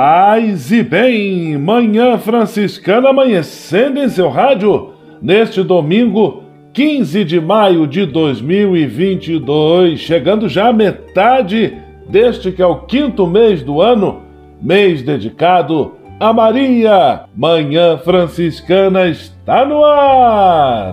Paz e bem, Manhã Franciscana amanhecendo em seu rádio neste domingo 15 de maio de 2022, chegando já metade deste que é o quinto mês do ano, mês dedicado a Maria. Manhã Franciscana está no ar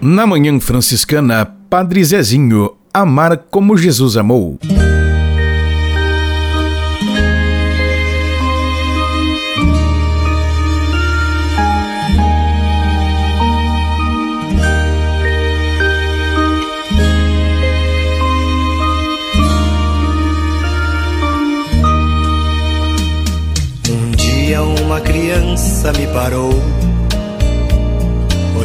Na Manhã Franciscana, Padre Zezinho, amar como Jesus amou. Um dia uma criança me parou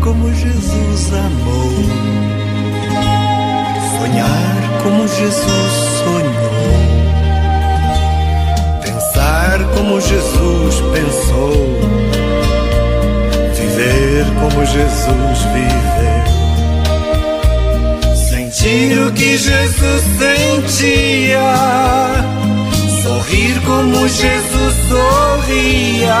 Como Jesus amou, sonhar como Jesus sonhou, pensar como Jesus pensou, viver como Jesus viveu. Sentir o que Jesus sentia, sorrir como Jesus sorria.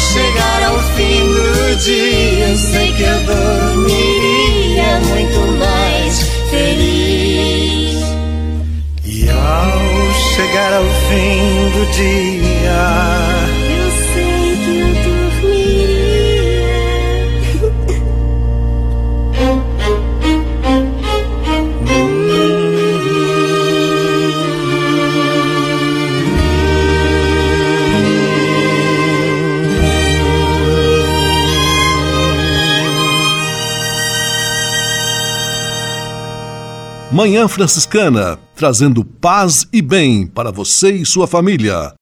Chegar ao fim do dia, eu sei que eu dormiria muito mais feliz. E ao chegar ao fim do dia, Manhã Franciscana, trazendo paz e bem para você e sua família.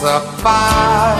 Vossa paz.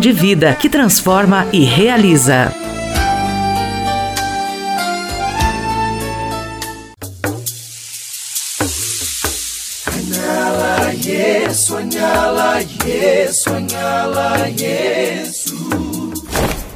de vida que transforma e realiza. Yesu, anyala Yesu, anyala Yesu.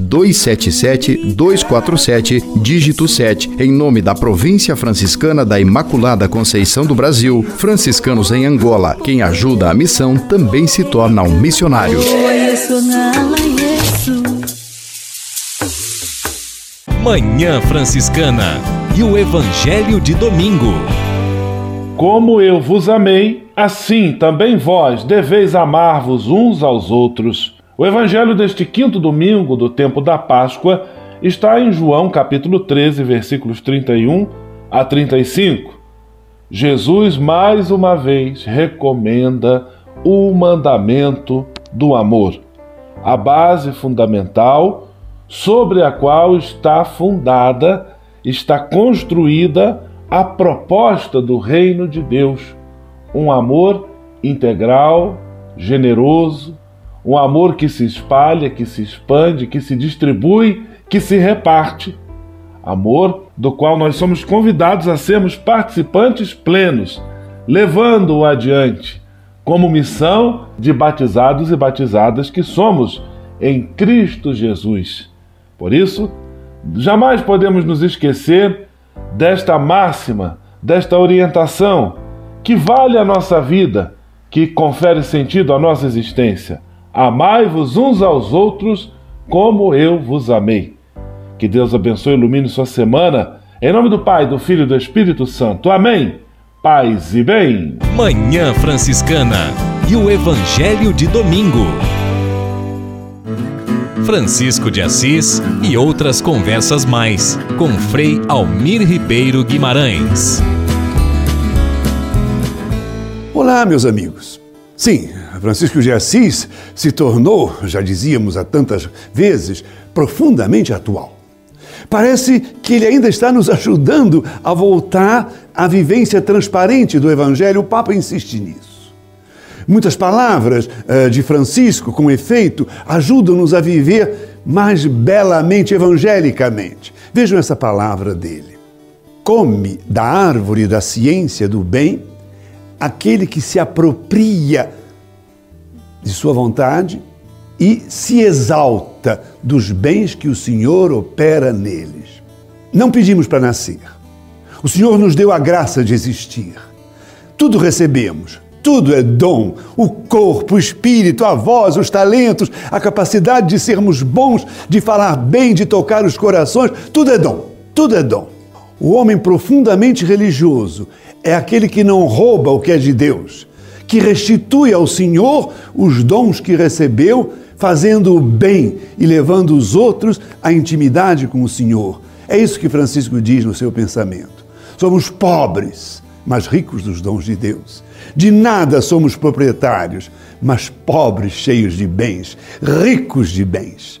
277-247, dígito 7, em nome da Província Franciscana da Imaculada Conceição do Brasil, franciscanos em Angola. Quem ajuda a missão também se torna um missionário. Manhã Franciscana e o Evangelho de Domingo. Como eu vos amei, assim também vós deveis amar-vos uns aos outros. O evangelho deste quinto domingo do tempo da Páscoa está em João capítulo 13, versículos 31 a 35. Jesus mais uma vez recomenda o mandamento do amor, a base fundamental sobre a qual está fundada, está construída a proposta do reino de Deus, um amor integral, generoso, um amor que se espalha, que se expande, que se distribui, que se reparte. Amor do qual nós somos convidados a sermos participantes plenos, levando-o adiante, como missão de batizados e batizadas que somos em Cristo Jesus. Por isso, jamais podemos nos esquecer desta máxima, desta orientação que vale a nossa vida, que confere sentido à nossa existência. Amai-vos uns aos outros como eu vos amei. Que Deus abençoe e ilumine sua semana. Em nome do Pai, do Filho e do Espírito Santo. Amém. Paz e bem. Manhã Franciscana e o Evangelho de Domingo. Francisco de Assis e outras conversas mais com Frei Almir Ribeiro Guimarães. Olá, meus amigos. Sim, Francisco de Assis se tornou, já dizíamos há tantas vezes, profundamente atual. Parece que ele ainda está nos ajudando a voltar à vivência transparente do Evangelho. O Papa insiste nisso. Muitas palavras uh, de Francisco, com efeito, ajudam-nos a viver mais belamente evangelicamente. Vejam essa palavra dele. Come da árvore da ciência do bem aquele que se apropria de sua vontade e se exalta dos bens que o Senhor opera neles. Não pedimos para nascer. O Senhor nos deu a graça de existir. Tudo recebemos, tudo é dom: o corpo, o espírito, a voz, os talentos, a capacidade de sermos bons, de falar bem, de tocar os corações, tudo é dom, tudo é dom. O homem profundamente religioso é aquele que não rouba o que é de Deus que restitui ao Senhor os dons que recebeu, fazendo o bem e levando os outros à intimidade com o Senhor. É isso que Francisco diz no seu pensamento. Somos pobres, mas ricos dos dons de Deus. De nada somos proprietários, mas pobres, cheios de bens, ricos de bens.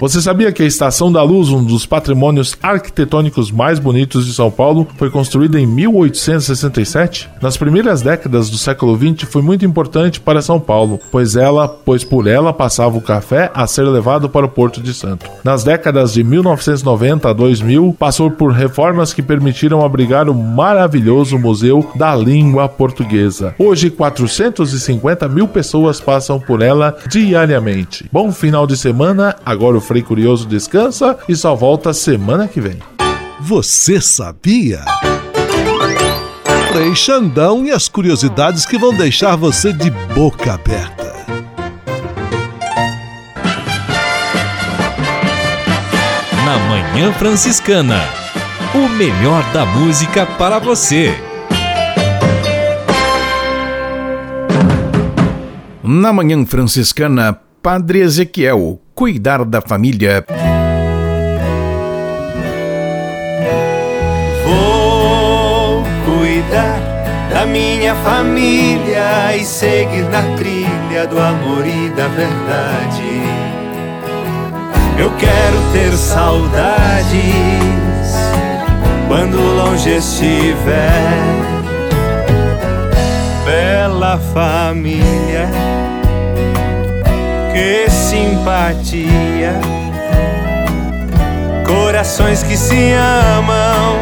Você sabia que a Estação da Luz, um dos patrimônios arquitetônicos mais bonitos de São Paulo, foi construída em 1867? Nas primeiras décadas do século XX foi muito importante para São Paulo, pois ela, pois por ela passava o café a ser levado para o Porto de Santo. Nas décadas de 1990 a 2000, passou por reformas que permitiram abrigar o maravilhoso Museu da Língua Portuguesa. Hoje, 450 mil pessoas passam por ela diariamente. Bom final de semana, agora o Frei Curioso descansa e só volta semana que vem. Você sabia? Frei Xandão e as curiosidades que vão deixar você de boca aberta. Na Manhã Franciscana, o melhor da música para você. Na Manhã Franciscana, Padre Ezequiel, cuidar da família. Vou cuidar da minha família e seguir na trilha do amor e da verdade. Eu quero ter saudades quando longe estiver. Bela família que simpatia. Corações que se amam,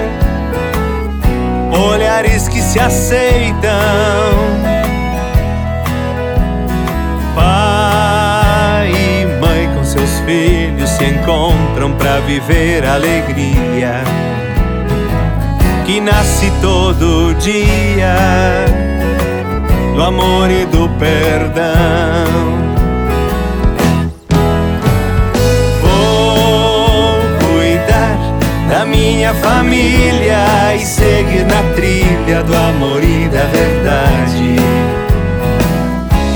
olhares que se aceitam. Pai e mãe com seus filhos se encontram para viver alegria. que nasce todo dia do amor e do perdão. Minha família e seguir na trilha do amor e da verdade.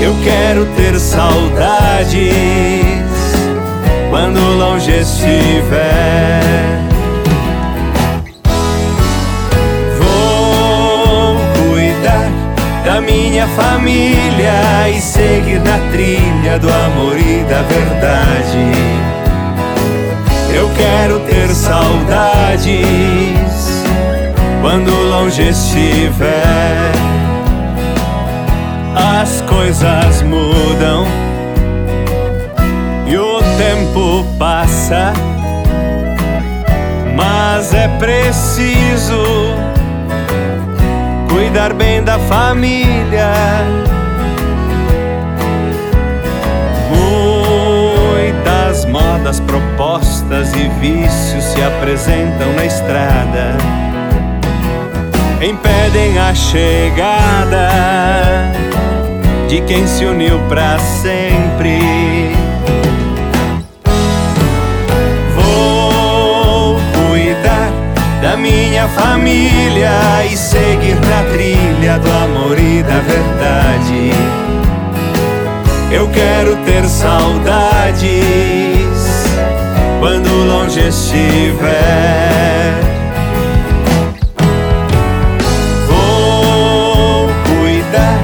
Eu quero ter saudades quando longe estiver. Vou cuidar da minha família e seguir na trilha do amor e da verdade. Eu quero ter saudades quando longe estiver. As coisas mudam e o tempo passa, mas é preciso cuidar bem da família. Modas propostas e vícios se apresentam na estrada, impedem a chegada de quem se uniu pra sempre. Vou cuidar da minha família e seguir na trilha do amor e da verdade. Eu quero ter saudades quando longe estiver. Vou cuidar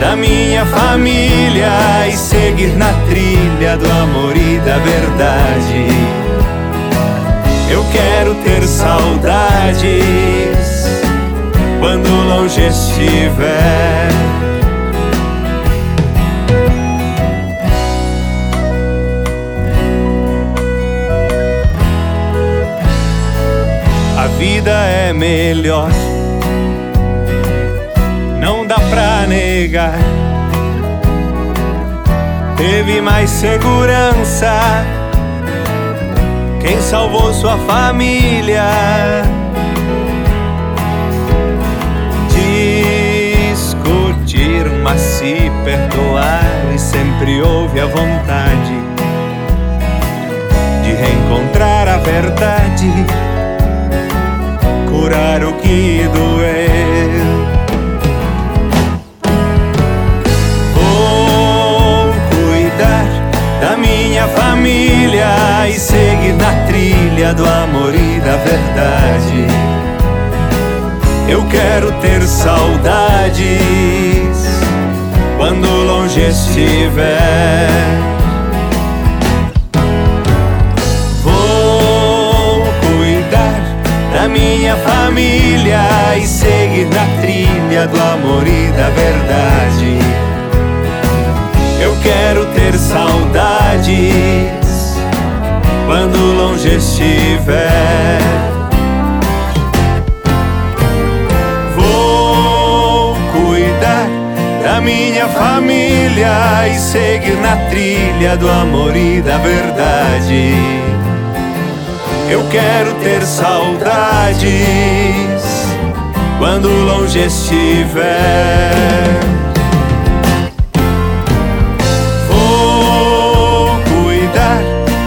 da minha família e seguir na trilha do amor e da verdade. Eu quero ter saudades quando longe estiver. Vida é melhor, não dá pra negar. Teve mais segurança quem salvou sua família. Discutir, mas se perdoar e sempre houve a vontade de reencontrar a verdade, curar o que doeu. Vou cuidar da minha família e seguir na trilha do amor e da verdade. Eu quero ter saudades quando longe estiver. Minha família e seguir na trilha do amor e da verdade. Eu quero ter saudades quando longe estiver. Vou cuidar da minha família e seguir na trilha do amor e da verdade. Eu quero ter saudades quando longe estiver. Vou cuidar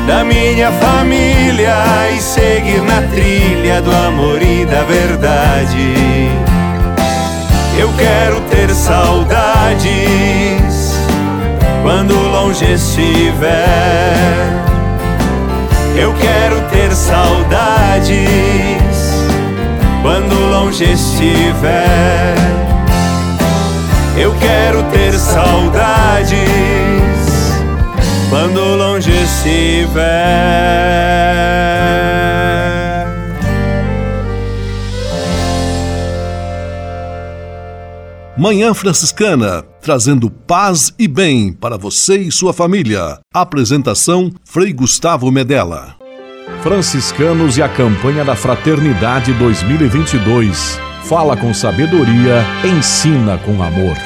da minha família e seguir na trilha do amor e da verdade. Eu quero ter saudades quando longe estiver. Eu quero ter saudades quando longe estiver. Eu quero ter saudades quando longe estiver. Manhã Franciscana, trazendo paz e bem para você e sua família. Apresentação Frei Gustavo Medella. Franciscanos e a campanha da Fraternidade 2022. Fala com sabedoria, ensina com amor.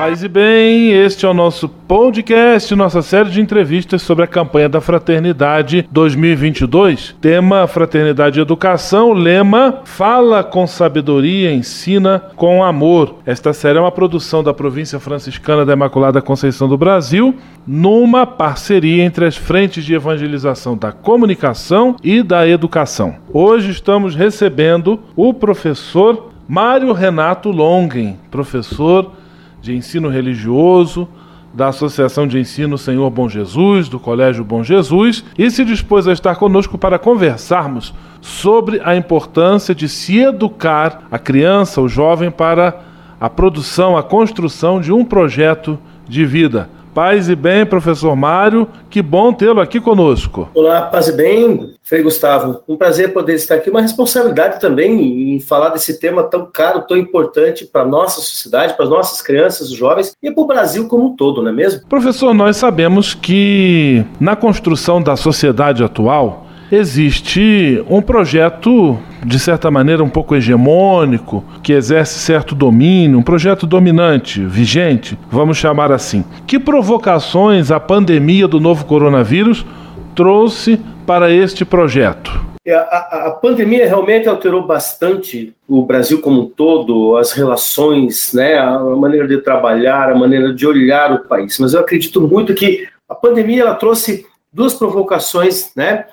Paz e bem, este é o nosso podcast, nossa série de entrevistas sobre a campanha da Fraternidade 2022. Tema Fraternidade e Educação, lema Fala com sabedoria, ensina com amor. Esta série é uma produção da província franciscana da Imaculada Conceição do Brasil, numa parceria entre as frentes de evangelização da comunicação e da educação. Hoje estamos recebendo o professor Mário Renato Longen, professor de ensino religioso da Associação de Ensino Senhor Bom Jesus, do Colégio Bom Jesus, e se dispôs a estar conosco para conversarmos sobre a importância de se educar a criança, o jovem, para a produção, a construção de um projeto de vida. Paz e bem, professor Mário, que bom tê-lo aqui conosco. Olá, paz e bem, Frei Gustavo. Um prazer poder estar aqui, uma responsabilidade também em falar desse tema tão caro, tão importante para a nossa sociedade, para as nossas crianças, os jovens e para o Brasil como um todo, não é mesmo? Professor, nós sabemos que na construção da sociedade atual, existe um projeto, de certa maneira, um pouco hegemônico, que exerce certo domínio, um projeto dominante, vigente, vamos chamar assim. Que provocações a pandemia do novo coronavírus trouxe para este projeto? É, a, a, pandemia realmente alterou bastante o Brasil como um todo, as relações, né, a maneira de trabalhar, a maneira de olhar o país. Mas eu acredito muito que a pandemia ela trouxe duas provocações, né?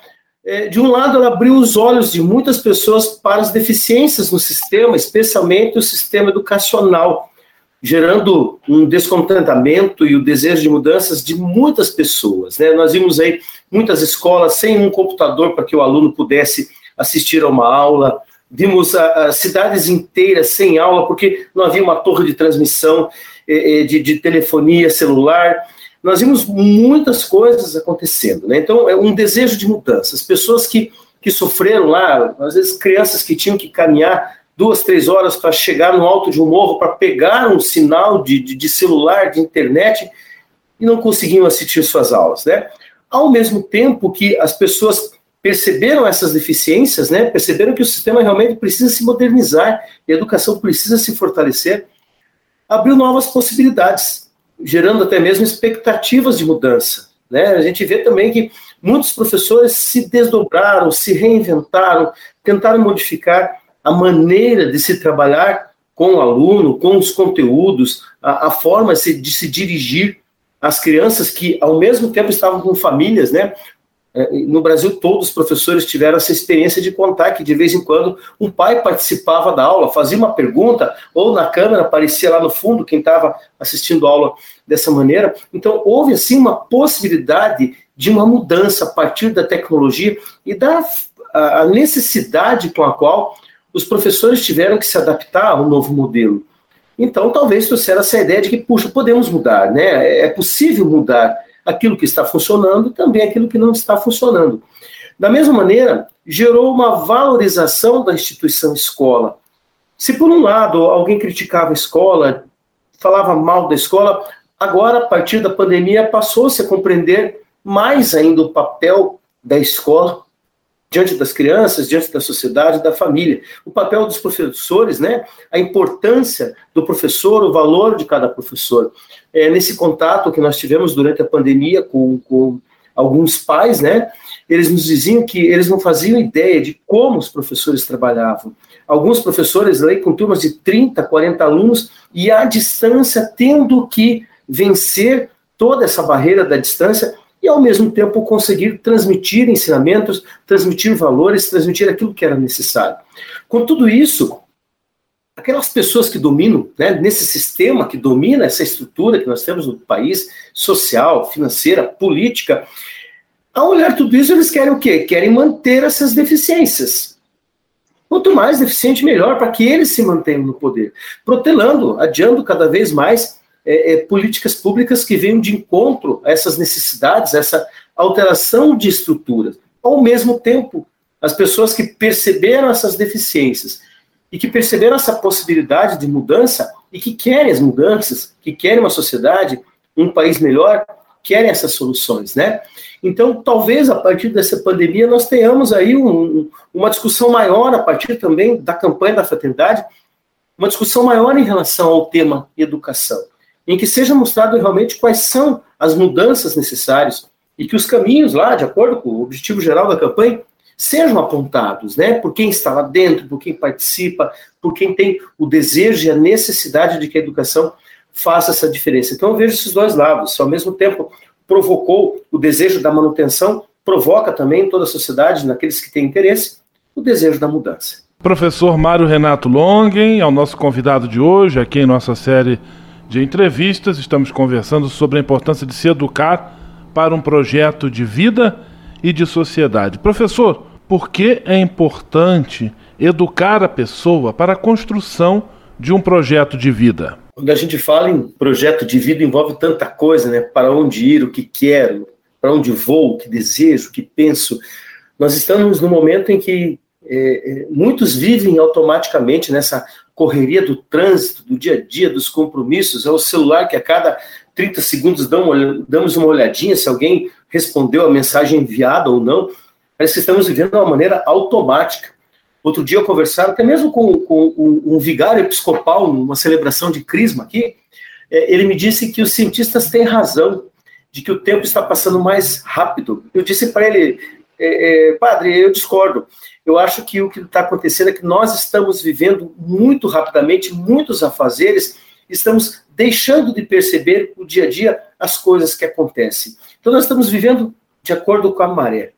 É, de um lado, ela abriu os olhos de muitas pessoas para as deficiências no sistema, especialmente o sistema educacional, gerando um descontentamento e o desejo de mudanças de muitas pessoas. Né? Nós vimos aí muitas escolas sem um computador para que o aluno pudesse assistir a uma aula, vimos a, a cidades inteiras sem aula porque não havia uma torre de transmissão eh, de, de telefonia celular nós vimos muitas coisas acontecendo. Né? Então, é um desejo de mudança. As pessoas que, que sofreram lá, às vezes crianças que tinham que caminhar duas, três horas para chegar no alto de um morro para pegar um sinal de, de, de, celular, de internet, e não conseguiam assistir suas aulas. Né? Ao mesmo tempo que as pessoas perceberam essas deficiências, né? perceberam que o sistema realmente precisa se modernizar, a educação precisa se fortalecer, abriu novas possibilidades gerando até mesmo expectativas de mudança. Né? A gente vê também que muitos professores se desdobraram, se reinventaram, tentaram modificar a maneira de se trabalhar com o aluno, com os conteúdos, a, a forma de se, dirigir às crianças que, ao mesmo tempo, estavam com famílias, né? É, no Brasil, todos os professores tiveram essa experiência de contar que, de vez em quando, um pai participava da aula, fazia uma pergunta, ou na câmera aparecia lá no fundo quem estava assistindo a aula dessa maneira. Então, houve, assim, uma possibilidade de uma mudança a partir da tecnologia e da a necessidade com a qual os professores tiveram que se adaptar ao novo modelo. Então, talvez trouxeram essa ideia de que, puxa, podemos mudar, né? É possível mudar aquilo que está funcionando e também aquilo que não está funcionando. Da mesma maneira, gerou uma valorização da instituição escola. Se por um lado alguém criticava a escola, falava mal da escola, agora, a partir da pandemia, passou-se a compreender mais ainda o papel da escola diante das crianças, diante da sociedade, da família. O papel dos professores, né? A importância do professor, o valor de cada professor. É, nesse contato que nós tivemos durante a pandemia com, com alguns pais, né? Eles nos diziam que eles não faziam ideia de como os professores trabalhavam. Alguns professores aí com turmas de 30, 40 alunos e à distância tendo que vencer toda essa barreira da distância e, ao mesmo tempo, conseguir transmitir ensinamentos, transmitir valores, transmitir aquilo que era necessário. Com tudo isso, aquelas pessoas que dominam, né, nesse sistema que domina essa estrutura que nós temos no país, social, financeira, política, ao olhar tudo isso, eles querem o quê? Querem manter essas deficiências. Quanto mais deficiente, melhor, para que eles se mantenham no poder, protelando, adiando cada vez mais é, é, políticas públicas que venham de encontro a essas necessidades, essa alteração de estruturas. Ao mesmo tempo, as pessoas que perceberam essas deficiências e que perceberam essa possibilidade de mudança e que querem as mudanças, que querem uma sociedade, um país melhor, querem essas soluções, né? Então, talvez a partir dessa pandemia nós tenhamos aí um, uma discussão maior a partir também da campanha da fraternidade, uma discussão maior em relação ao tema educação em que seja mostrado realmente quais são as mudanças necessárias e que os caminhos lá, de acordo com o objetivo geral da campanha, sejam apontados, né? Por quem está lá dentro, por quem participa, por quem tem o desejo e a necessidade de que a educação faça essa diferença. Então eu vejo esses dois lados. Se ao mesmo tempo provocou o desejo da manutenção, provoca também em toda a sociedade, naqueles que têm interesse, o desejo da mudança. Professor Mário Renato Longen é o nosso convidado de hoje, aqui em nossa série de entrevistas. Estamos conversando sobre a importância de se educar para um projeto de vida e de sociedade. Professor, por que é importante educar a pessoa para a construção de um projeto de vida? Quando a gente fala em projeto de vida, envolve tanta coisa, né? Para onde ir, o que quero, para onde vou, o que desejo, o que penso. Nós estamos no momento em que é, muitos vivem automaticamente nessa correria do trânsito, do dia a dia, dos compromissos. É o celular que a cada 30 segundos damos uma olhadinha se alguém respondeu a mensagem enviada ou não. Parece que estamos vivendo de uma maneira automática. Outro dia eu conversava até mesmo com, com um, um vigário episcopal, numa celebração de crisma aqui, é, ele me disse que os cientistas têm razão de que o tempo está passando mais rápido. Eu disse para ele, é, é, padre, eu discordo. Eu acho que o que está acontecendo é que nós estamos vivendo muito rapidamente, muitos afazeres, estamos deixando de perceber o dia a dia as coisas que acontecem. Então, nós estamos vivendo de acordo com a maré.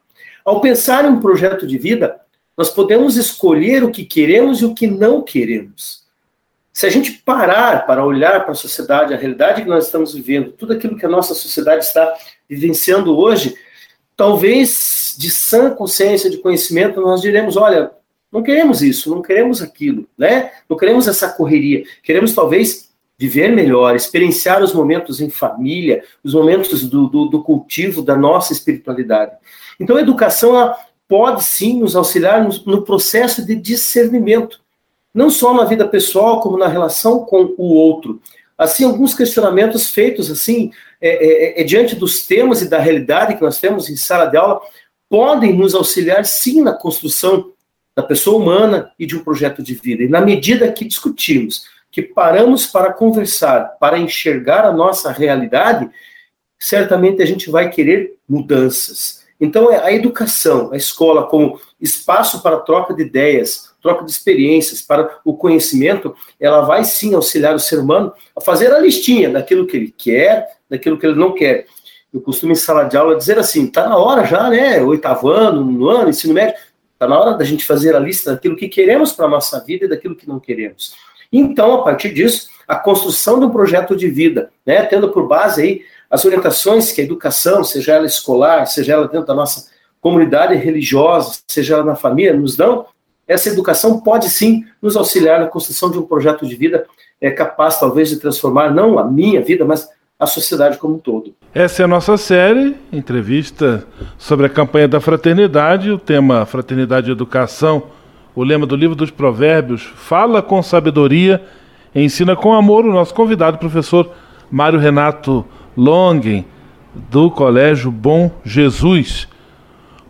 Ao pensar em um projeto de vida, nós podemos escolher o que queremos e o que não queremos. Se a gente parar para olhar para a sociedade, a realidade que nós estamos vivendo, tudo aquilo que a nossa sociedade está vivenciando hoje, talvez de sã consciência, de conhecimento, nós diremos: olha, não queremos isso, não queremos aquilo, né? Não queremos essa correria. Queremos talvez viver melhor, experienciar os momentos em família, os momentos do, do, do cultivo da nossa espiritualidade. Então, a educação pode sim nos auxiliar no, no processo de discernimento não só na vida pessoal, como na relação com o outro. Assim, alguns questionamentos feitos assim, é, é, é, diante dos temas e da realidade que nós temos em sala de aula, podem nos auxiliar sim na construção da pessoa humana e de um projeto de vida. E na medida que discutimos, que paramos para conversar, para enxergar a nossa realidade, certamente a gente vai querer mudanças. Então, é a educação, a escola, como espaço para troca de ideias, troca de experiências, para o conhecimento, ela vai sim auxiliar o ser humano a fazer a listinha daquilo que ele quer, daquilo que ele não quer. Eu costumo em sala de aula dizer assim: está na hora já, né? Oitavo ano, no ano, ensino médio, está na hora da gente fazer a lista daquilo que queremos para a nossa vida e daquilo que não queremos. Então, a partir disso, a construção de um projeto de vida, né, tendo por base aí as orientações que a educação, seja ela escolar, seja ela dentro da nossa comunidade religiosa, seja ela na família, nos dão, essa educação pode sim nos auxiliar na construção de um projeto de vida é, capaz, talvez, de transformar não a minha vida, mas a sociedade como um todo. Essa é a nossa série, entrevista sobre a campanha da fraternidade, o tema Fraternidade e Educação, o lema do livro dos Provérbios, fala com sabedoria, ensina com amor, o nosso convidado, professor Mário Renato Longen, do Colégio Bom Jesus.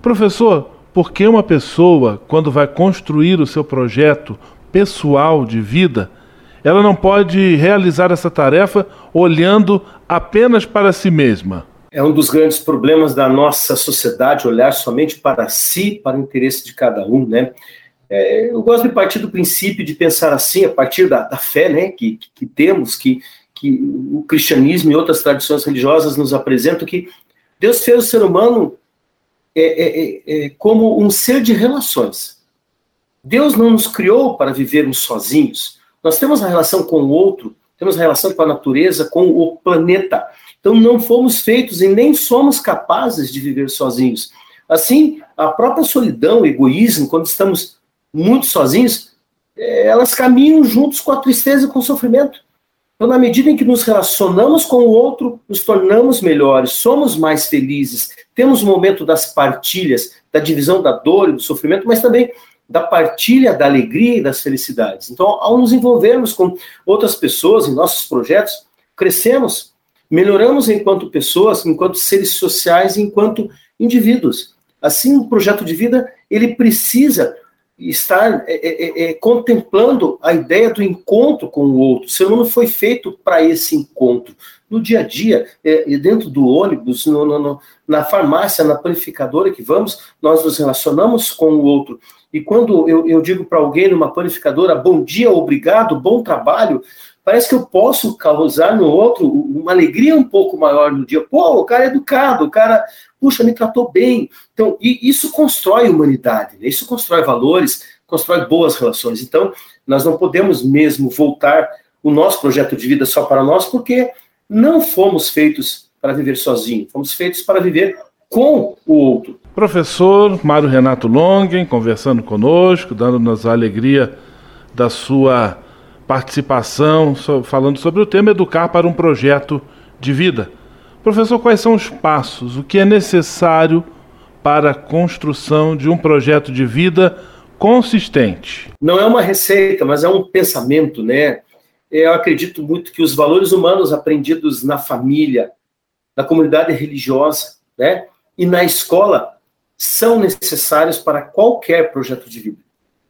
Professor, porque uma pessoa, quando vai construir o seu projeto pessoal de vida, ela não pode realizar essa tarefa olhando apenas para si mesma. É um dos grandes problemas da nossa sociedade olhar somente para si, para o interesse de cada um, né? É, eu gosto de partir do princípio de pensar assim, a partir da, da fé, né, que, que, temos, que, que o cristianismo e outras tradições religiosas nos apresentam que Deus fez o ser humano é, é, é, é, como um ser de relações. Deus não nos criou para vivermos sozinhos. Nós temos a relação com o outro, temos a relação com a natureza, com o planeta. Então não fomos feitos e nem somos capazes de viver sozinhos. Assim, a própria solidão, o egoísmo, quando estamos muito sozinhos, é, elas caminham juntos com a tristeza e com o sofrimento. Então, na medida em que nos relacionamos com o outro, nos tornamos melhores, somos mais felizes, temos o momento das partilhas, da divisão da dor e do sofrimento, mas também da partilha da alegria e das felicidades. Então, ao nos envolvermos com outras pessoas em nossos projetos, crescemos, melhoramos enquanto pessoas, enquanto seres sociais, enquanto indivíduos. Assim, o projeto de vida, ele precisa estar é, é, é, contemplando a ideia do encontro com o outro. O ser humano foi feito para esse encontro. No dia a dia, é, dentro do ônibus, no, no, na farmácia, na panificadora que vamos, nós nos relacionamos com o outro. E quando eu, eu digo para alguém numa panificadora, bom dia, obrigado, bom trabalho, parece que eu posso causar no outro uma alegria um pouco maior no dia. Pô, o cara é educado, o cara, puxa, me tratou bem. Então, e isso constrói humanidade, né? isso constrói valores, constrói boas relações. Então, nós não podemos mesmo voltar o nosso projeto de vida só para nós, porque não fomos feitos para viver sozinho, fomos feitos para viver com o outro. Professor Mário Renato Longen conversando conosco, dando-nos a alegria da sua participação, falando sobre o tema Educar para um Projeto de Vida. Professor, quais são os passos, o que é necessário para a construção de um projeto de vida consistente? Não é uma receita, mas é um pensamento, né? Eu acredito muito que os valores humanos aprendidos na família, na comunidade religiosa, né, e na escola são necessários para qualquer projeto de vida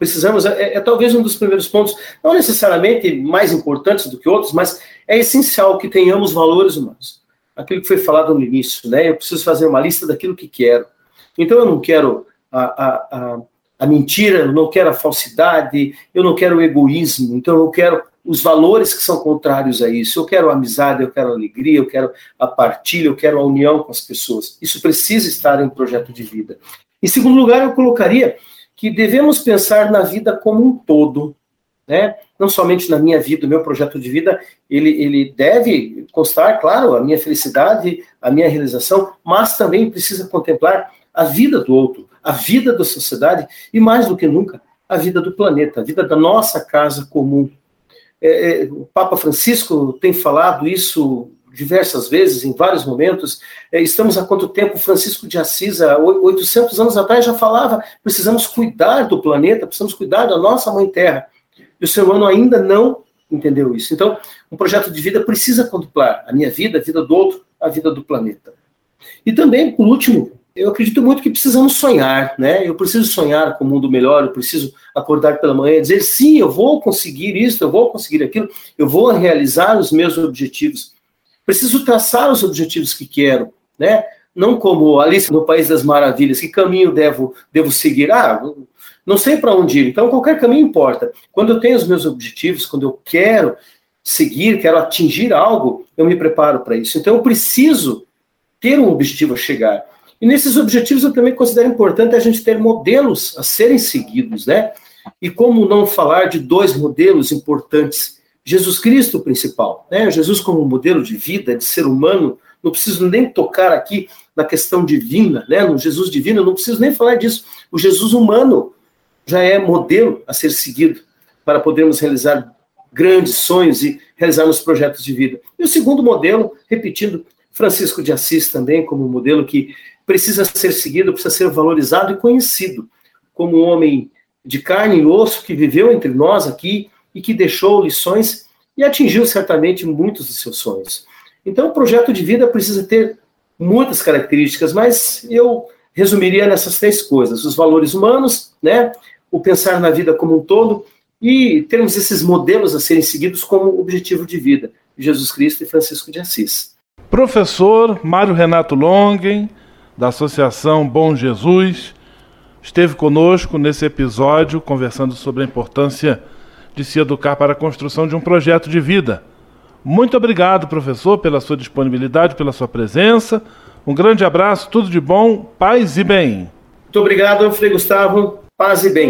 precisamos, é, é, talvez um dos primeiros pontos, não necessariamente mais importantes do que outros, mas é essencial que tenhamos valores humanos. Aquilo que foi falado no início, né? Eu preciso fazer uma lista daquilo que quero. Então eu não quero a, a, a, a mentira, eu não quero a falsidade, eu não quero o egoísmo, então eu quero os valores que são contrários a isso. Eu quero amizade, eu quero alegria, eu quero a partilha, eu quero a união com as pessoas. Isso precisa estar em um projeto de vida. Em segundo lugar, eu colocaria que devemos pensar na vida como um todo, né? Não somente na minha vida, o meu projeto de vida, ele, ele deve constar, claro, a minha felicidade, a minha realização, mas também precisa contemplar a vida do outro, a vida da sociedade e, mais do que nunca, a vida do planeta, a vida da nossa casa comum. É, é o Papa Francisco tem falado isso diversas vezes, em vários momentos. É, estamos há quanto tempo? Francisco de Assis, há 800 anos atrás, já falava: precisamos cuidar do planeta, precisamos cuidar da nossa mãe terra. E o ser humano ainda não entendeu isso. Então, um projeto de vida precisa contemplar a minha vida, a vida do outro, a vida do planeta. E também, por último, eu acredito muito que precisamos sonhar, né? Eu preciso sonhar com um mundo melhor, eu preciso acordar pela manhã e dizer, sim, eu vou conseguir isso, eu vou conseguir aquilo, eu vou realizar os meus objetivos. Preciso traçar os objetivos que quero, né? Não como Alice no País das Maravilhas, que caminho devo, devo seguir? Ah, não sei para onde ir. Então, qualquer caminho importa. Quando eu tenho os meus objetivos, quando eu quero seguir, quero atingir algo, eu me preparo para isso. Então, eu preciso ter um objetivo a chegar. E nesses objetivos eu também considero importante a gente ter modelos a serem seguidos, né? E como não falar de dois modelos importantes Jesus Cristo o principal, né? Jesus como modelo de vida, de ser humano, não preciso nem tocar aqui na questão divina, né? No Jesus divino, não preciso nem falar disso. O Jesus humano já é modelo a ser seguido para podermos realizar grandes sonhos e realizarmos projetos de vida. E o segundo modelo, repetindo, Francisco de Assis também como modelo que precisa ser seguido, precisa ser valorizado e conhecido como um homem de carne e osso que viveu entre nós aqui e que deixou lições e atingiu certamente muitos dos seus sonhos. Então, o projeto de vida precisa ter muitas características, mas eu resumiria nessas três coisas: os valores humanos, né, o pensar na vida como um todo e termos esses modelos a serem seguidos como objetivo de vida, Jesus Cristo e Francisco de Assis. Professor Mário Renato Longen, da Associação Bom Jesus, esteve conosco nesse episódio conversando sobre a importância de se educar para a construção de um projeto de vida. Muito obrigado, professor, pela sua disponibilidade, pela sua presença. Um grande abraço, tudo de bom, paz e bem. Muito obrigado, Frei Gustavo, paz e bem.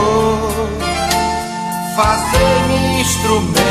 instrumento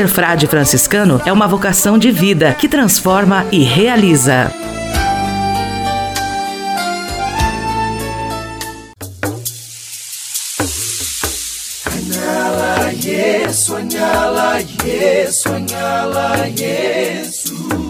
Ser frade franciscano é uma vocação de vida que transforma e realiza. Anyala Yesu.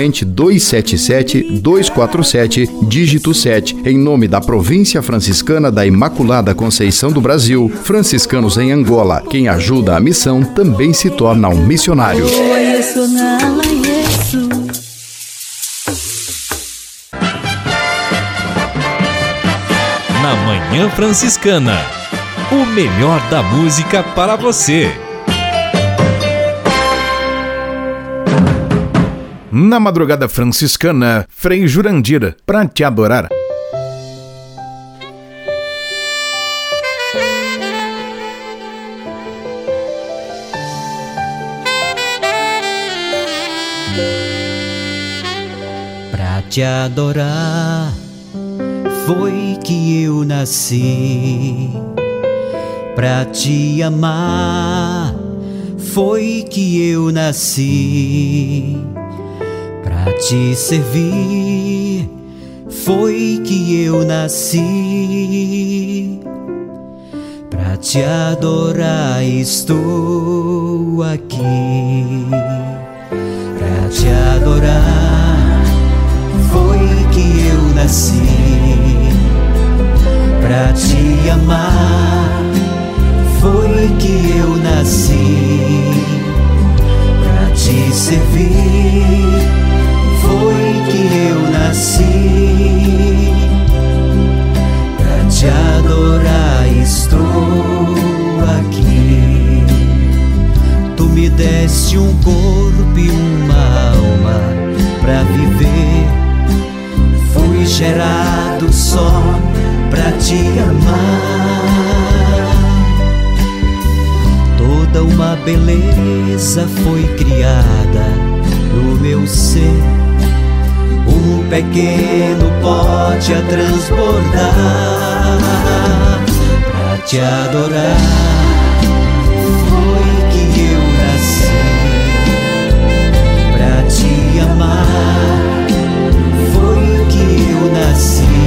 277-247, dígito 7, em nome da Província Franciscana da Imaculada Conceição do Brasil, franciscanos em Angola. Quem ajuda a missão também se torna um missionário. Na Manhã Franciscana. O melhor da música para você. Na madrugada franciscana, Frei Jurandir, pra te adorar. Pra te adorar foi que eu nasci. Pra te amar foi que eu nasci. Pra te servir foi que eu nasci. Pra te adorar estou aqui. Pra te adorar foi que eu nasci. Pra te amar foi que eu nasci. Pra te servir foi que eu nasci. Pra te adorar estou aqui. Tu me deste um corpo e uma alma pra viver. Fui gerado só pra te amar. Toda uma beleza foi criada no meu ser. Pequeno pote a transbordar pra te adorar. Foi que eu nasci pra te amar. Foi que eu nasci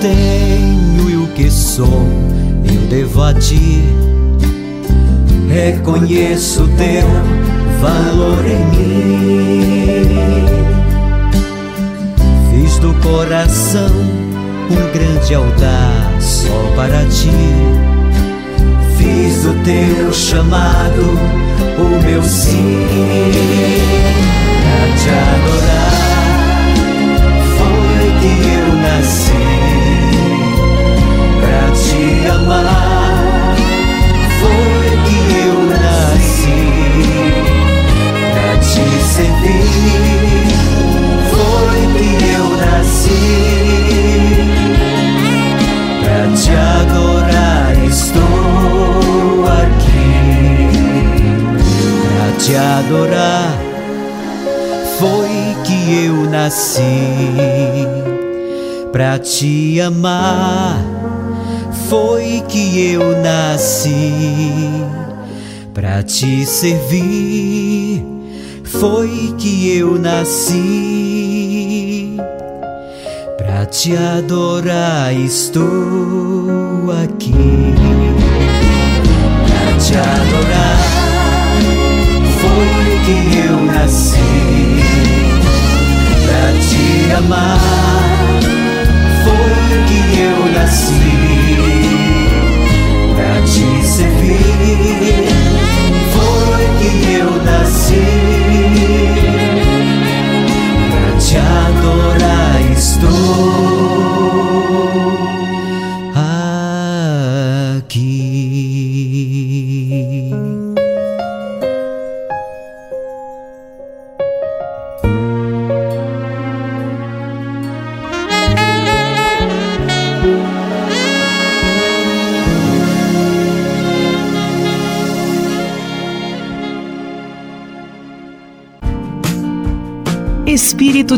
tenho e o que sou, eu devo a ti. Reconheço teu valor em mim. Fiz do coração um grande altar só para ti. fiz o teu chamado, o meu sim pra te adorar. Foi que eu nasci pra te amar. Foi que eu nasci pra te servir. Foi que eu nasci pra te adorar. Estou aqui pra te adorar. Foi que eu nasci pra te amar. Foi que eu nasci pra te servir. Foi que eu nasci pra te adorar. Estou aqui pra te adorar. Foi que eu nasci pra te amar. Foi que eu nasci servir. Foi que eu nasci pra te adorar. Estou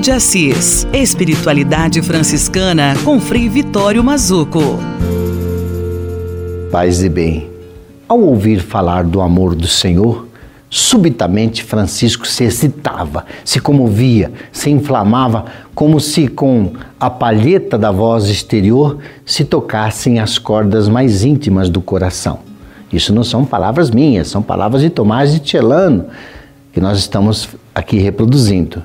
De Assis. Espiritualidade franciscana com Frei Vitório Mazuco. Paz e bem. Ao ouvir falar do amor do Senhor, subitamente Francisco se excitava, se comovia, se inflamava, como se com a palheta da voz exterior se tocassem as cordas mais íntimas do coração. Isso não são palavras minhas, são palavras de Tomás de Celano, que nós estamos aqui reproduzindo.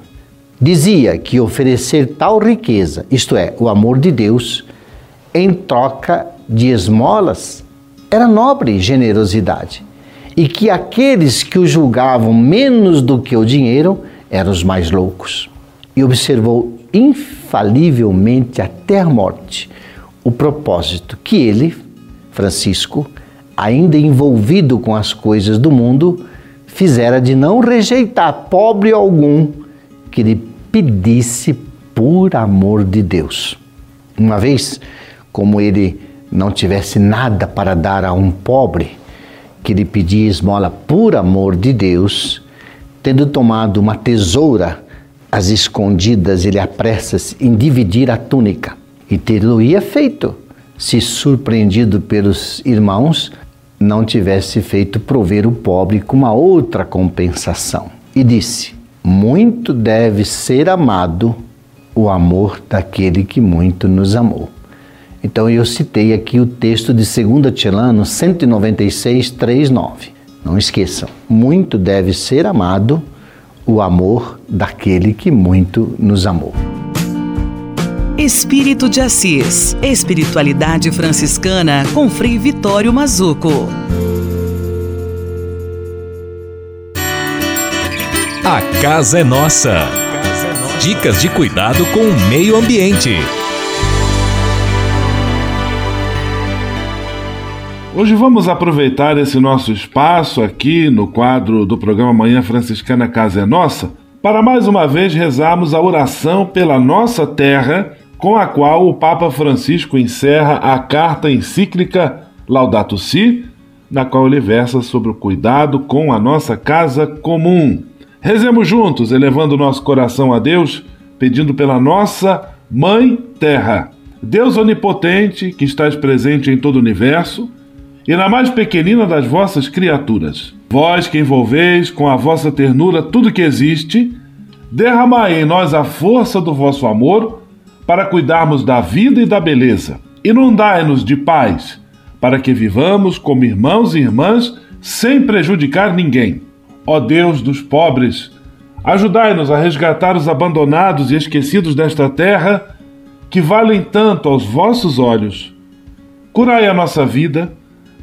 Dizia que oferecer tal riqueza, isto é, o amor de Deus, em troca de esmolas, era nobre generosidade. E que aqueles que o julgavam menos do que o dinheiro eram os mais loucos. E observou infalivelmente até a morte o propósito que ele, Francisco, ainda envolvido com as coisas do mundo, fizera de não rejeitar pobre algum que lhe pedisse por amor de Deus. Uma vez, como ele não tivesse nada para dar a um pobre que lhe pedia esmola por amor de Deus, tendo tomado uma tesoura às escondidas, ele apressa-se em dividir a túnica e ter-lo-ia feito, se surpreendido pelos irmãos, não tivesse feito prover o pobre com uma outra compensação. E disse: Muito deve ser amado o amor daquele que muito nos amou. Então eu citei aqui o texto de 2 Tilano 196, 3, 9. Não esqueçam, muito deve ser amado o amor daquele que muito nos amou. Espírito de Assis. Espiritualidade franciscana com Frei Vitório Mazuco. A casa é nossa. Dicas de cuidado com o meio ambiente. Hoje vamos aproveitar esse nosso espaço aqui no quadro do programa Manhã Franciscana Casa é Nossa para mais uma vez rezarmos a oração pela nossa terra, com a qual o Papa Francisco encerra a carta encíclica Laudato Si, na qual ele versa sobre o cuidado com a nossa casa comum. Rezemos juntos, elevando nosso coração a Deus, pedindo pela nossa Mãe Terra. Deus onipotente, que estás presente em todo o universo, e na mais pequenina das vossas criaturas. Vós que envolveis com a vossa ternura tudo que existe, derramai em nós a força do vosso amor para cuidarmos da vida e da beleza. Inundai-nos de paz, para que vivamos como irmãos e irmãs sem prejudicar ninguém. Ó Deus dos pobres, ajudai-nos a resgatar os abandonados e esquecidos desta terra que valem tanto aos vossos olhos. Curai a nossa vida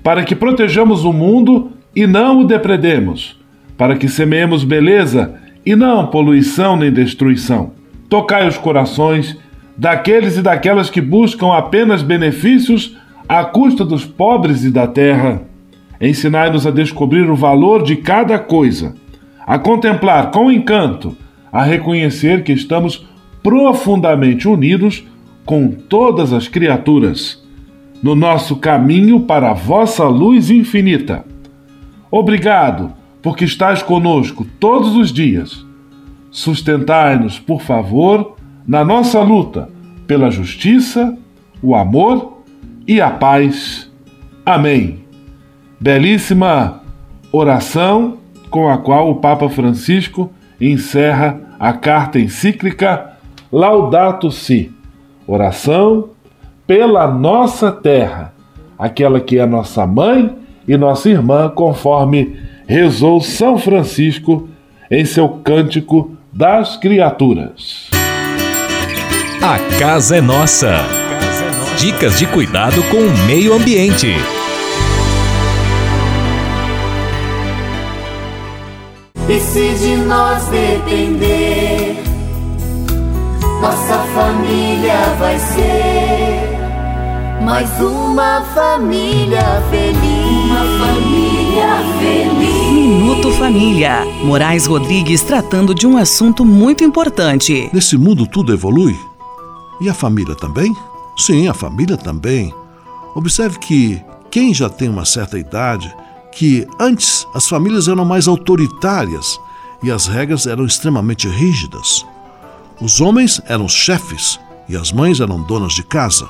para que protejamos o mundo e não o depredemos, para que semeemos beleza e não poluição nem destruição. Tocai os corações daqueles e daquelas que buscam apenas benefícios à custa dos pobres e da terra. Ensinai-nos a descobrir o valor de cada coisa, a contemplar com encanto, a reconhecer que estamos profundamente unidos com todas as criaturas, no nosso caminho para a vossa luz infinita. Obrigado, porque estás conosco todos os dias. Sustentai-nos, por favor, na nossa luta pela justiça, o amor e a paz. Amém. Belíssima oração com a qual o Papa Francisco encerra a carta encíclica Laudato Si. Oração pela nossa terra, aquela que é nossa mãe e nossa irmã, conforme rezou São Francisco em seu cântico das criaturas. A casa é nossa. Dicas de cuidado com o meio ambiente. E se de nós depender, nossa família vai ser mais uma família feliz. Uma família feliz. Minuto Família. Moraes Rodrigues tratando de um assunto muito importante. Nesse mundo tudo evolui. E a família também? Sim, a família também. Observe que quem já tem uma certa idade, que antes as famílias eram mais autoritárias e as regras eram extremamente rígidas. Os homens eram chefes e as mães eram donas de casa.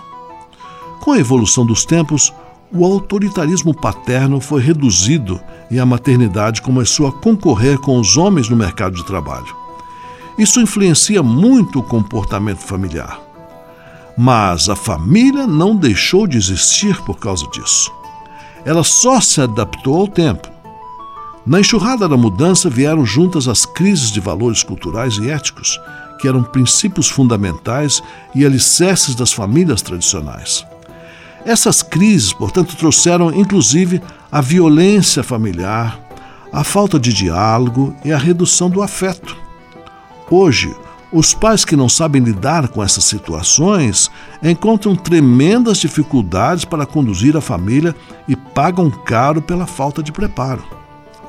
Com a evolução dos tempos, o autoritarismo paterno foi reduzido e a maternidade começou a concorrer com os homens no mercado de trabalho. Isso influencia muito o comportamento familiar. Mas a família não deixou de existir por causa disso. Ela só se adaptou ao tempo. Na enxurrada da mudança vieram juntas as crises de valores culturais e éticos, que eram princípios fundamentais e alicerces das famílias tradicionais. Essas crises, portanto, trouxeram inclusive a violência familiar, a falta de diálogo e a redução do afeto. Hoje, os pais que não sabem lidar com essas situações encontram tremendas dificuldades para conduzir a família e pagam caro pela falta de preparo.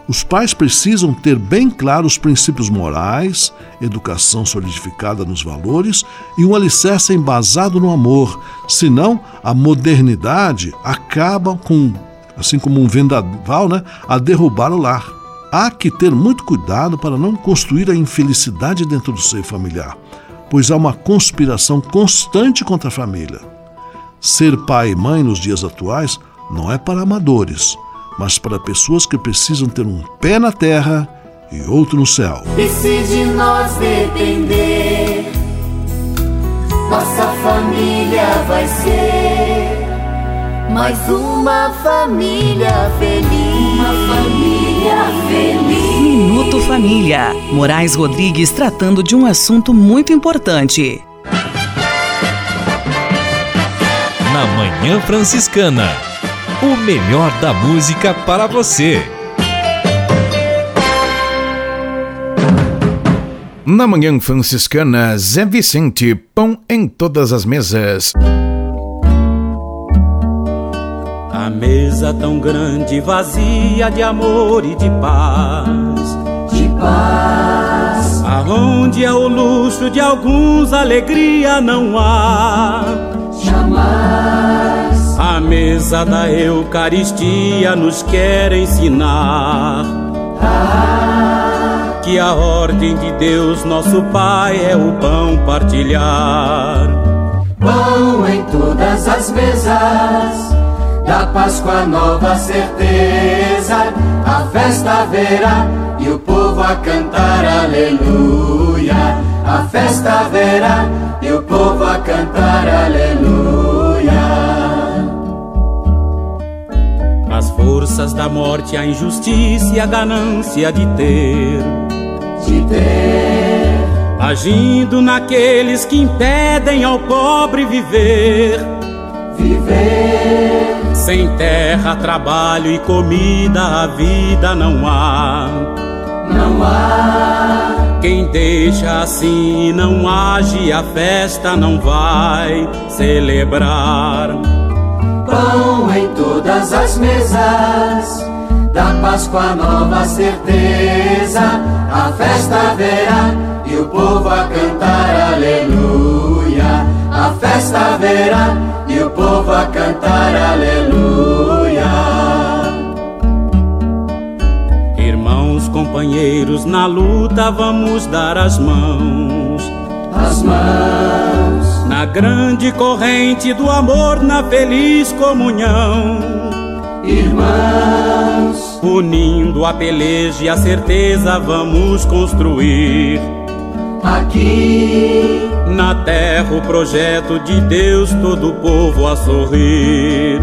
Os pais precisam ter bem claro os princípios morais, educação solidificada nos valores e um alicerce embasado no amor, senão a modernidade acaba com, assim como um vendaval, né, a derrubar o lar. Há que ter muito cuidado para não construir a infelicidade dentro do seio familiar, pois há uma conspiração constante contra a família. Ser pai e mãe nos dias atuais não é para amadores, mas para pessoas que precisam ter um pé na terra e outro no céu. E se de nós depender, nossa família vai ser mais uma família feliz. Uma família. Minuto Família. Moraes Rodrigues tratando de um assunto muito importante. Na Manhã Franciscana. O melhor da música para você. Na Manhã Franciscana, Zé Vicente, pão em todas as mesas. A mesa tão grande, vazia de amor e de paz. De paz. Aonde é o luxo de alguns, alegria não há. Jamais. A mesa da Eucaristia nos quer ensinar. Ah. Que a ordem de Deus, nosso Pai, é o pão partilhar. Pão em todas as mesas da Páscoa nova certeza, a festa haverá e o povo a cantar aleluia. A festa haverá e o povo a cantar aleluia. As forças da morte, a injustiça e a ganância de ter, de ter, agindo naqueles que impedem ao pobre viver viver. Sem terra, trabalho e comida, a vida não há. Não há. Quem deixa assim não age, a festa não vai celebrar. Pão em todas as mesas, da Páscoa nova certeza, a festa haverá e o povo a cantar aleluia. A festa haverá o povo a cantar aleluia. Irmãos, companheiros, na luta vamos dar as mãos. As mãos. Na grande corrente do amor, na feliz comunhão. Irmãos, unindo a peleja e a certeza, vamos construir. Aqui na terra o projeto de Deus, todo o povo a sorrir.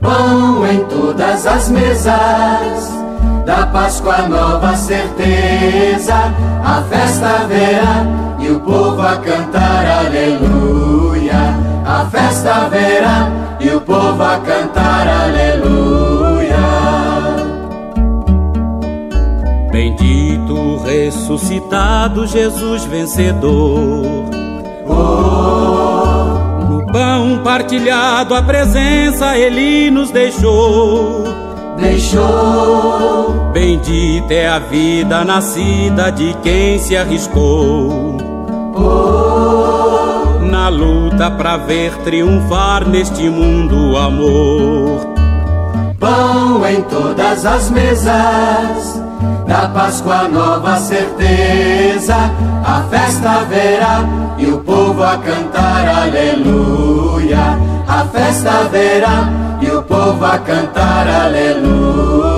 Pão em todas as mesas, da Páscoa nova certeza, a festa haverá e o povo a cantar aleluia. A festa haverá e o povo a cantar aleluia. Bendito ressuscitado Jesus vencedor. Oh, no pão partilhado a presença ele nos deixou. Deixou. Bendita é a vida nascida de quem se arriscou. Oh, na luta pra ver triunfar neste mundo o amor. Pão em todas as mesas da Páscoa nova certeza, a festa haverá e o povo a cantar aleluia. A festa haverá e o povo a cantar aleluia.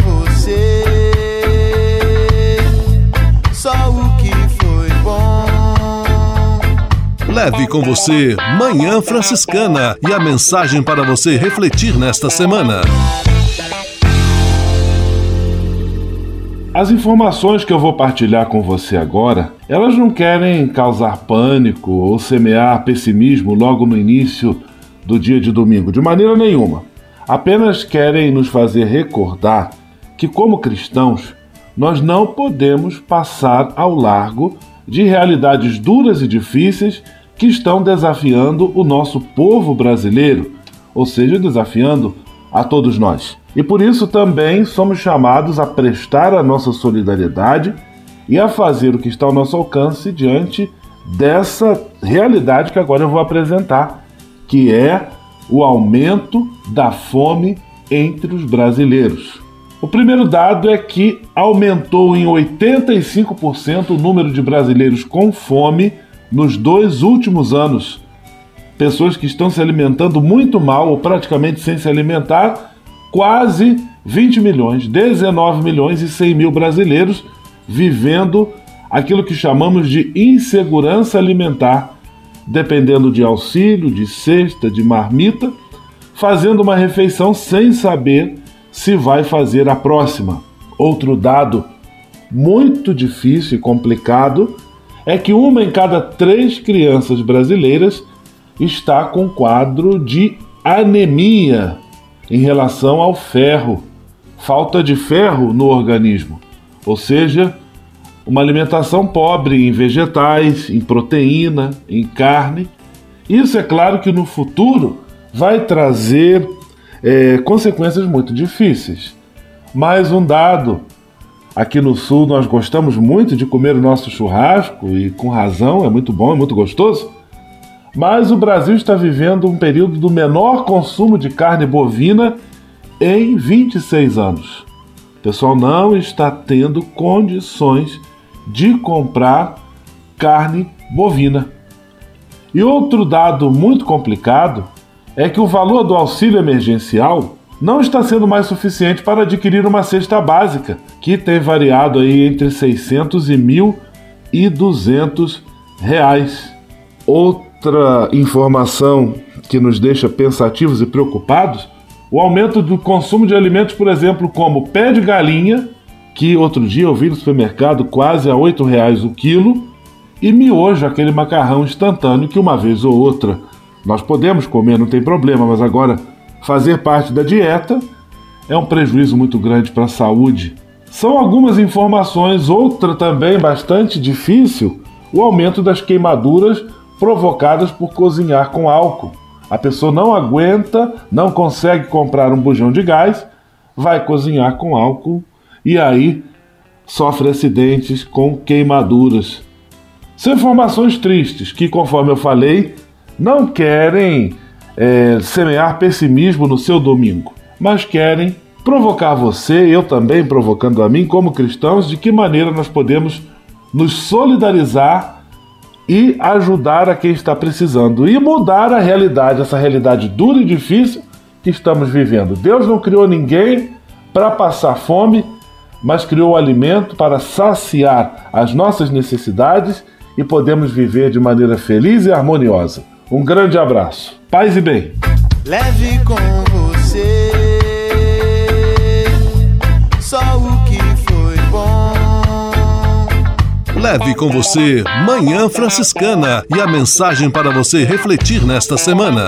Leve com você Manhã Franciscana e a mensagem para você refletir nesta semana. As informações que eu vou partilhar com você agora, elas não querem causar pânico ou semear pessimismo logo no início do dia de domingo, de maneira nenhuma. Apenas querem nos fazer recordar que, como cristãos, nós não podemos passar ao largo de realidades duras e difíceis que estão desafiando o nosso povo brasileiro, ou seja, desafiando a todos nós. E por isso também somos chamados a prestar a nossa solidariedade e a fazer o que está ao nosso alcance diante dessa realidade que agora eu vou apresentar, que é o aumento da fome entre os brasileiros. O primeiro dado é que aumentou em 85% o número de brasileiros com fome nos dois últimos anos. Pessoas que estão se alimentando muito mal ou praticamente sem se alimentar, quase 20 milhões, 19 milhões e 100 mil brasileiros vivendo aquilo que chamamos de insegurança alimentar, dependendo de auxílio, de cesta, de marmita, fazendo uma refeição sem saber se vai fazer a próxima. Outro dado muito difícil e complicado é que uma em cada três crianças brasileiras está com quadro de anemia em relação ao ferro, falta de ferro no organismo, ou seja, uma alimentação pobre em vegetais, em proteína, em carne. Isso é claro que no futuro vai trazer é, consequências muito difíceis. Mais um dado: aqui no sul nós gostamos muito de comer o nosso churrasco e com razão, é muito bom, é muito gostoso. Mas o Brasil está vivendo um período do menor consumo de carne bovina em 26 anos. O pessoal não está tendo condições de comprar carne bovina. E outro dado muito complicado é que o valor do auxílio emergencial não está sendo mais suficiente para adquirir uma cesta básica, que tem variado aí entre 600 e 1.200 reais. Outra informação que nos deixa pensativos e preocupados, o aumento do consumo de alimentos, por exemplo, como pé de galinha, que outro dia eu vi no supermercado quase a R$ reais o quilo, e miojo, aquele macarrão instantâneo que uma vez ou outra nós podemos comer, não tem problema, mas agora fazer parte da dieta é um prejuízo muito grande para a saúde. São algumas informações, outra também bastante difícil, o aumento das queimaduras provocadas por cozinhar com álcool. A pessoa não aguenta, não consegue comprar um bujão de gás, vai cozinhar com álcool e aí sofre acidentes com queimaduras. São informações tristes que, conforme eu falei, não querem é, semear pessimismo no seu domingo, mas querem provocar você, eu também provocando a mim, como cristãos, de que maneira nós podemos nos solidarizar e ajudar a quem está precisando e mudar a realidade, essa realidade dura e difícil que estamos vivendo. Deus não criou ninguém para passar fome mas criou o alimento para saciar as nossas necessidades e podemos viver de maneira feliz e harmoniosa. Um grande abraço. Paz e bem. Leve com você só o que foi bom. Leve com você Manhã Franciscana e a mensagem para você refletir nesta semana.